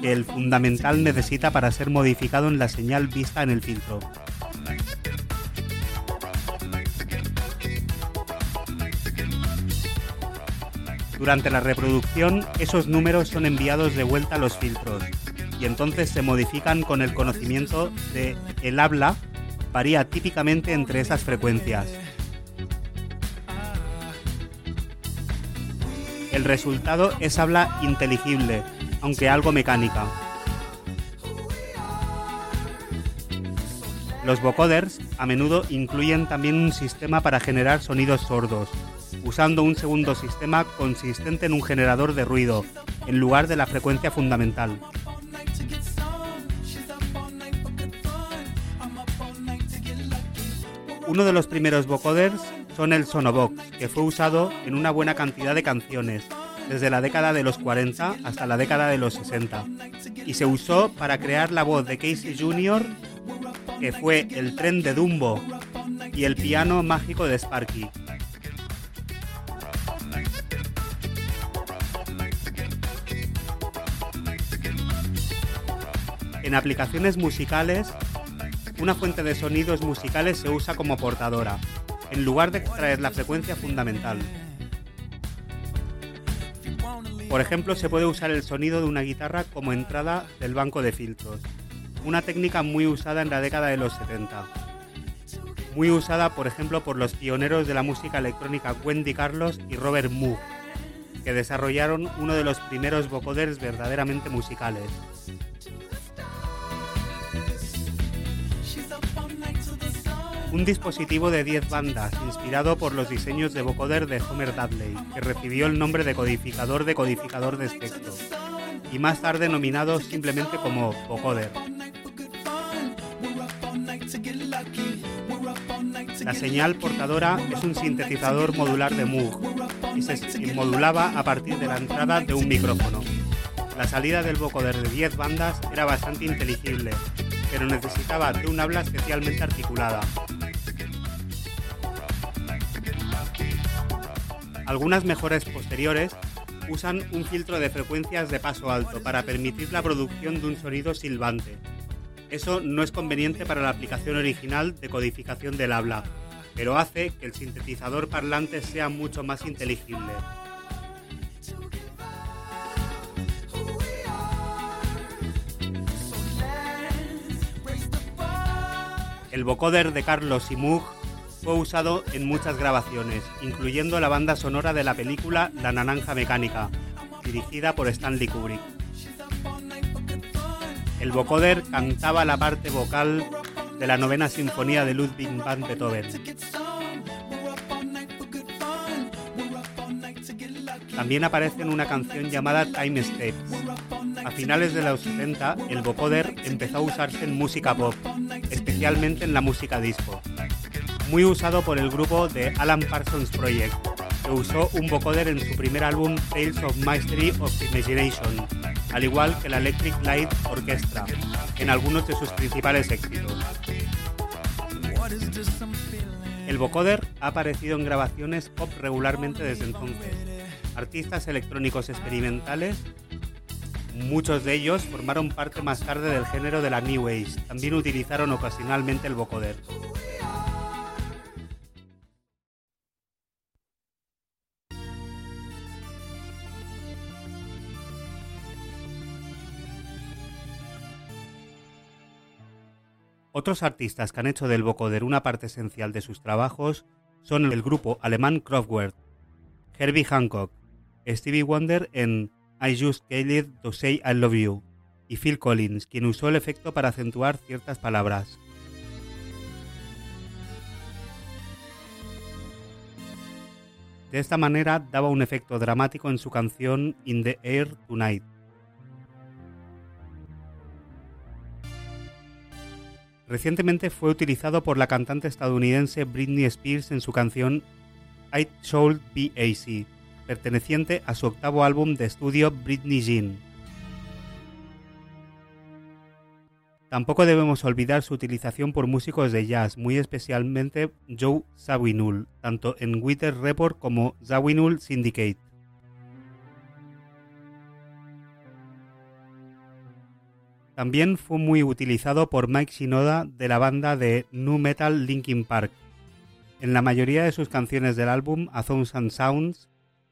que el fundamental necesita para ser modificado en la señal vista en el filtro. Durante la reproducción, esos números son enviados de vuelta a los filtros y entonces se modifican con el conocimiento de el habla varía típicamente entre esas frecuencias. El resultado es habla inteligible, aunque algo mecánica. Los vocoders a menudo incluyen también un sistema para generar sonidos sordos, usando un segundo sistema consistente en un generador de ruido, en lugar de la frecuencia fundamental. Uno de los primeros vocoders son el Sonobox, que fue usado en una buena cantidad de canciones, desde la década de los 40 hasta la década de los 60, y se usó para crear la voz de Casey Jr., que fue el tren de Dumbo y el piano mágico de Sparky. En aplicaciones musicales, una fuente de sonidos musicales se usa como portadora, en lugar de extraer la frecuencia fundamental. Por ejemplo, se puede usar el sonido de una guitarra como entrada del banco de filtros, una técnica muy usada en la década de los 70. Muy usada, por ejemplo, por los pioneros de la música electrónica Wendy Carlos y Robert Moog, que desarrollaron uno de los primeros vocoders verdaderamente musicales. Un dispositivo de 10 bandas inspirado por los diseños de vocoder de Homer Dudley, que recibió el nombre de codificador de codificador de espectro, y más tarde nominado simplemente como vocoder. La señal portadora es un sintetizador modular de Moog y se modulaba a partir de la entrada de un micrófono. La salida del vocoder de 10 bandas era bastante inteligible, pero necesitaba de un habla especialmente articulada, Algunas mejoras posteriores usan un filtro de frecuencias de paso alto para permitir la producción de un sonido silbante. Eso no es conveniente para la aplicación original de codificación del habla, pero hace que el sintetizador parlante sea mucho más inteligible. El vocoder de Carlos y fue usado en muchas grabaciones, incluyendo la banda sonora de la película La Naranja Mecánica, dirigida por Stanley Kubrick. El vocoder cantaba la parte vocal de la novena sinfonía de Ludwig van Beethoven. También aparece en una canción llamada Time Steps. A finales de los 70, el vocoder empezó a usarse en música pop, especialmente en la música disco muy usado por el grupo de Alan Parsons Project, que usó un vocoder en su primer álbum Tales of Mastery of Imagination, al igual que la Electric Light Orchestra, en algunos de sus principales éxitos. El vocoder ha aparecido en grabaciones pop regularmente desde entonces. Artistas electrónicos experimentales, muchos de ellos formaron parte más tarde del género de la New Age, también utilizaron ocasionalmente el vocoder. Otros artistas que han hecho del vocoder una parte esencial de sus trabajos son el grupo alemán Kraftwerk, Herbie Hancock, Stevie Wonder en I Just Called to Say I Love You y Phil Collins, quien usó el efecto para acentuar ciertas palabras. De esta manera daba un efecto dramático en su canción In the Air Tonight. Recientemente fue utilizado por la cantante estadounidense Britney Spears en su canción I Should Be perteneciente a su octavo álbum de estudio Britney Jean. Tampoco debemos olvidar su utilización por músicos de jazz, muy especialmente Joe Zawinul, tanto en Wither Report como Zawinul Syndicate. También fue muy utilizado por Mike Shinoda de la banda de nu metal Linkin Park. En la mayoría de sus canciones del álbum A Thousand Sounds,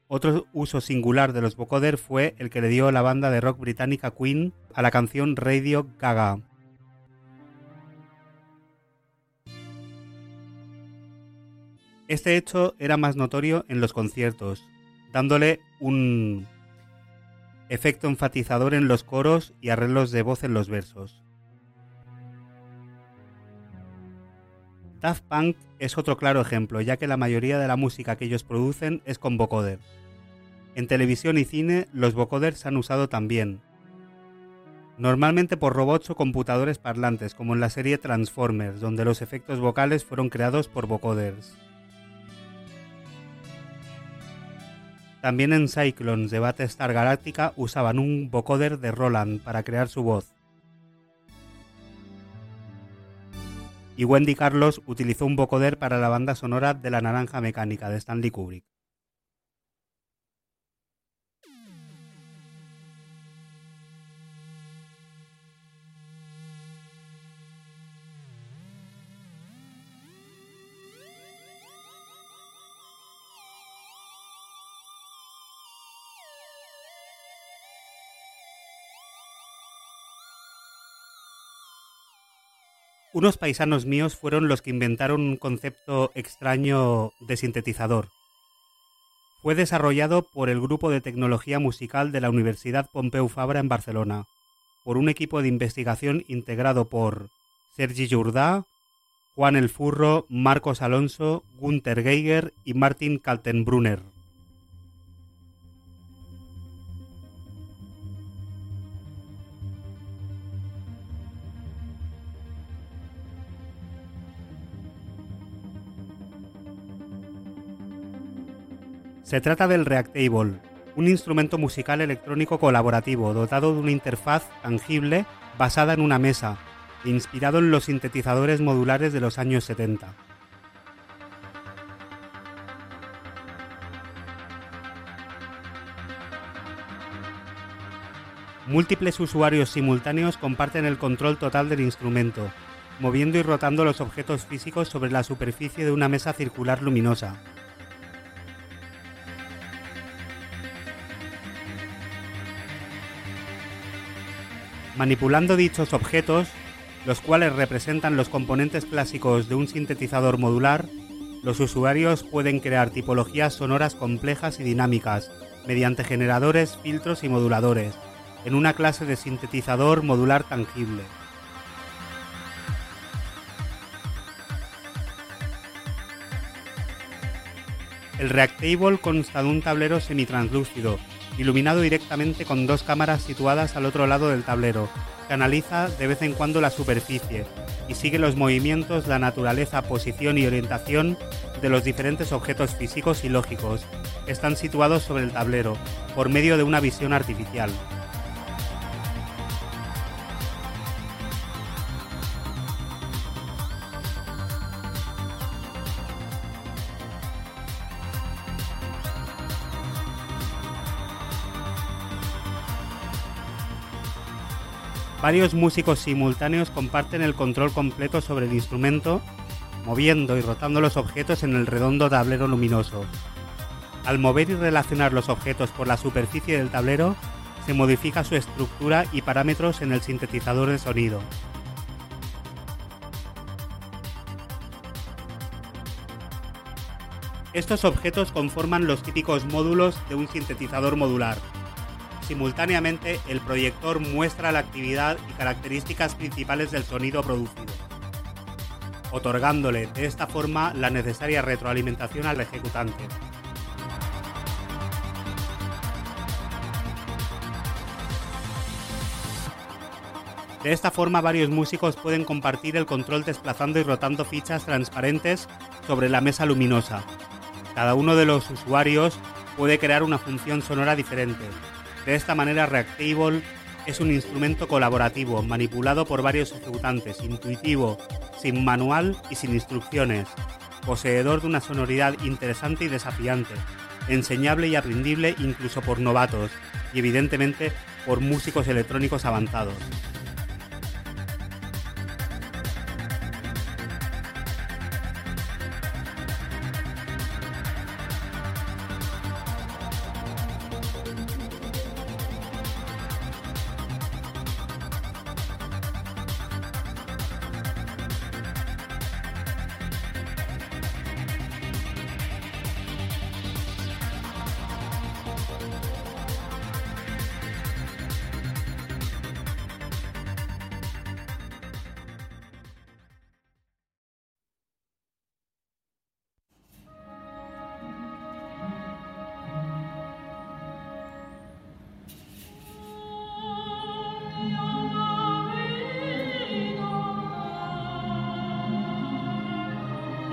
otro uso singular de los vocoder fue el que le dio la banda de rock británica Queen a la canción Radio Gaga. Este hecho era más notorio en los conciertos, dándole un efecto enfatizador en los coros y arreglos de voz en los versos. Daft Punk es otro claro ejemplo, ya que la mayoría de la música que ellos producen es con vocoder. En televisión y cine los vocoders se han usado también, normalmente por robots o computadores parlantes, como en la serie Transformers, donde los efectos vocales fueron creados por vocoders. También en Cyclones de Battlestar Galactica usaban un vocoder de Roland para crear su voz. Y Wendy Carlos utilizó un vocoder para la banda sonora de La Naranja Mecánica de Stanley Kubrick. Unos paisanos míos fueron los que inventaron un concepto extraño de sintetizador. Fue desarrollado por el Grupo de Tecnología Musical de la Universidad Pompeu Fabra en Barcelona, por un equipo de investigación integrado por Sergi Jordà, Juan El Furro, Marcos Alonso, Gunther Geiger y Martin Kaltenbrunner. Se trata del Reactable, un instrumento musical electrónico colaborativo dotado de una interfaz tangible basada en una mesa, inspirado en los sintetizadores modulares de los años 70. Múltiples usuarios simultáneos comparten el control total del instrumento, moviendo y rotando los objetos físicos sobre la superficie de una mesa circular luminosa, Manipulando dichos objetos, los cuales representan los componentes clásicos de un sintetizador modular, los usuarios pueden crear tipologías sonoras complejas y dinámicas mediante generadores, filtros y moduladores, en una clase de sintetizador modular tangible. El Reactable consta de un tablero semitranslúcido iluminado directamente con dos cámaras situadas al otro lado del tablero, que analiza de vez en cuando la superficie y sigue los movimientos, la naturaleza, posición y orientación de los diferentes objetos físicos y lógicos que están situados sobre el tablero por medio de una visión artificial. Varios músicos simultáneos comparten el control completo sobre el instrumento, moviendo y rotando los objetos en el redondo tablero luminoso. Al mover y relacionar los objetos por la superficie del tablero, se modifica su estructura y parámetros en el sintetizador de sonido. Estos objetos conforman los típicos módulos de un sintetizador modular, Simultáneamente, el proyector muestra la actividad y características principales del sonido producido, otorgándole de esta forma la necesaria retroalimentación al ejecutante. De esta forma varios músicos pueden compartir el control desplazando y rotando fichas transparentes sobre la mesa luminosa. Cada uno de los usuarios puede crear una función sonora diferente, de esta manera, Reactable es un instrumento colaborativo, manipulado por varios ejecutantes, intuitivo, sin manual y sin instrucciones, poseedor de una sonoridad interesante y desafiante, enseñable y aprendible incluso por novatos y evidentemente por músicos electrónicos avanzados.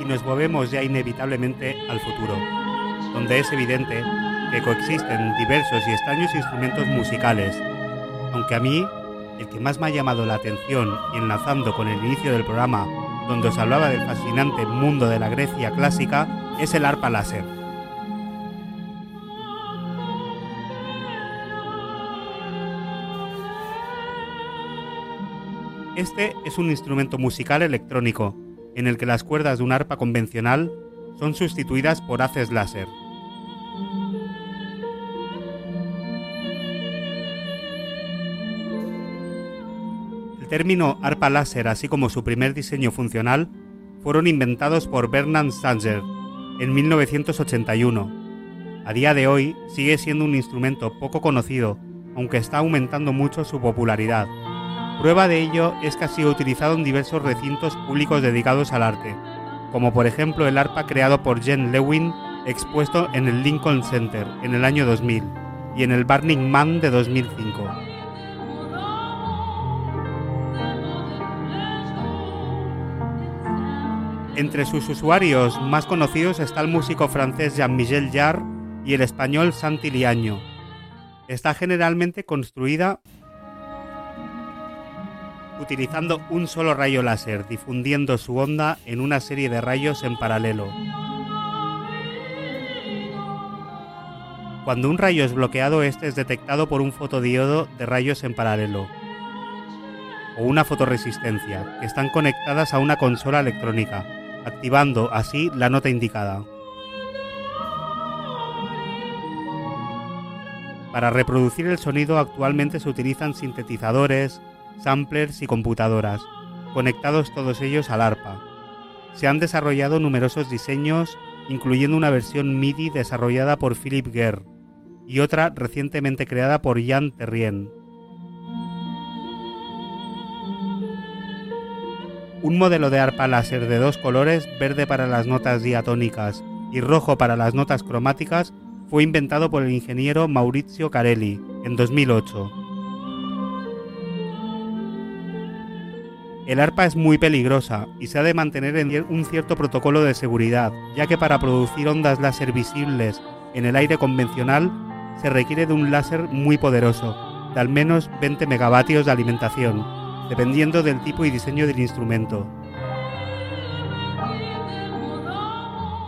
Nos movemos ya inevitablemente al futuro, donde es evidente que coexisten diversos y extraños instrumentos musicales, aunque a mí el que más me ha llamado la atención y enlazando con el inicio del programa, donde os hablaba del fascinante mundo de la Grecia clásica, es el arpa láser. Este es un instrumento musical electrónico, en el que las cuerdas de un arpa convencional son sustituidas por haces láser. El término arpa láser, así como su primer diseño funcional, fueron inventados por Bernard Sanger en 1981. A día de hoy sigue siendo un instrumento poco conocido, aunque está aumentando mucho su popularidad. Prueba de ello es que ha sido utilizado en diversos recintos públicos dedicados al arte, como por ejemplo el arpa creado por Jen Lewin expuesto en el Lincoln Center en el año 2000 y en el Burning Man de 2005. Entre sus usuarios más conocidos está el músico francés Jean-Michel Jarre y el español Santi Liaño. Está generalmente construida utilizando un solo rayo láser, difundiendo su onda en una serie de rayos en paralelo. Cuando un rayo es bloqueado, este es detectado por un fotodiodo de rayos en paralelo o una fotoresistencia, que están conectadas a una consola electrónica activando así la nota indicada. Para reproducir el sonido actualmente se utilizan sintetizadores, samplers y computadoras, conectados todos ellos al arpa. Se han desarrollado numerosos diseños, incluyendo una versión MIDI desarrollada por Philip Guerre y otra recientemente creada por Jan Terrien. Un modelo de arpa láser de dos colores, verde para las notas diatónicas y rojo para las notas cromáticas, fue inventado por el ingeniero Maurizio Carelli en 2008. El arpa es muy peligrosa y se ha de mantener en un cierto protocolo de seguridad, ya que para producir ondas láser visibles en el aire convencional se requiere de un láser muy poderoso, de al menos 20 megavatios de alimentación, dependiendo del tipo y diseño del instrumento.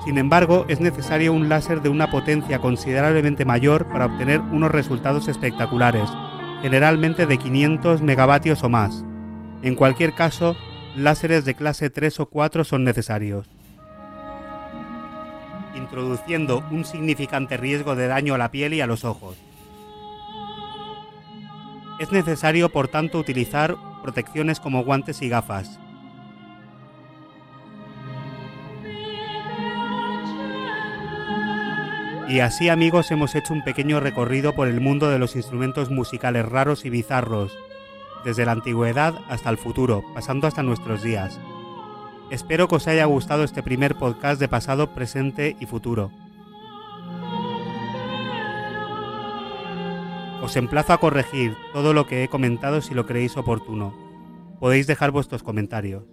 Sin embargo, es necesario un láser de una potencia considerablemente mayor para obtener unos resultados espectaculares, generalmente de 500 megavatios o más. En cualquier caso, láseres de clase 3 o 4 son necesarios, introduciendo un significante riesgo de daño a la piel y a los ojos. Es necesario, por tanto, utilizar protecciones como guantes y gafas. Y así amigos hemos hecho un pequeño recorrido por el mundo de los instrumentos musicales raros y bizarros, desde la antigüedad hasta el futuro, pasando hasta nuestros días. Espero que os haya gustado este primer podcast de pasado, presente y futuro. Os emplazo a corregir todo lo que he comentado si lo creéis oportuno. Podéis dejar vuestros comentarios.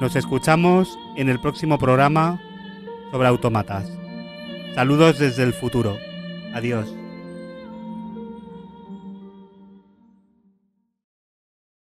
Nos escuchamos en el próximo programa sobre automatas. Saludos desde el futuro. Adiós.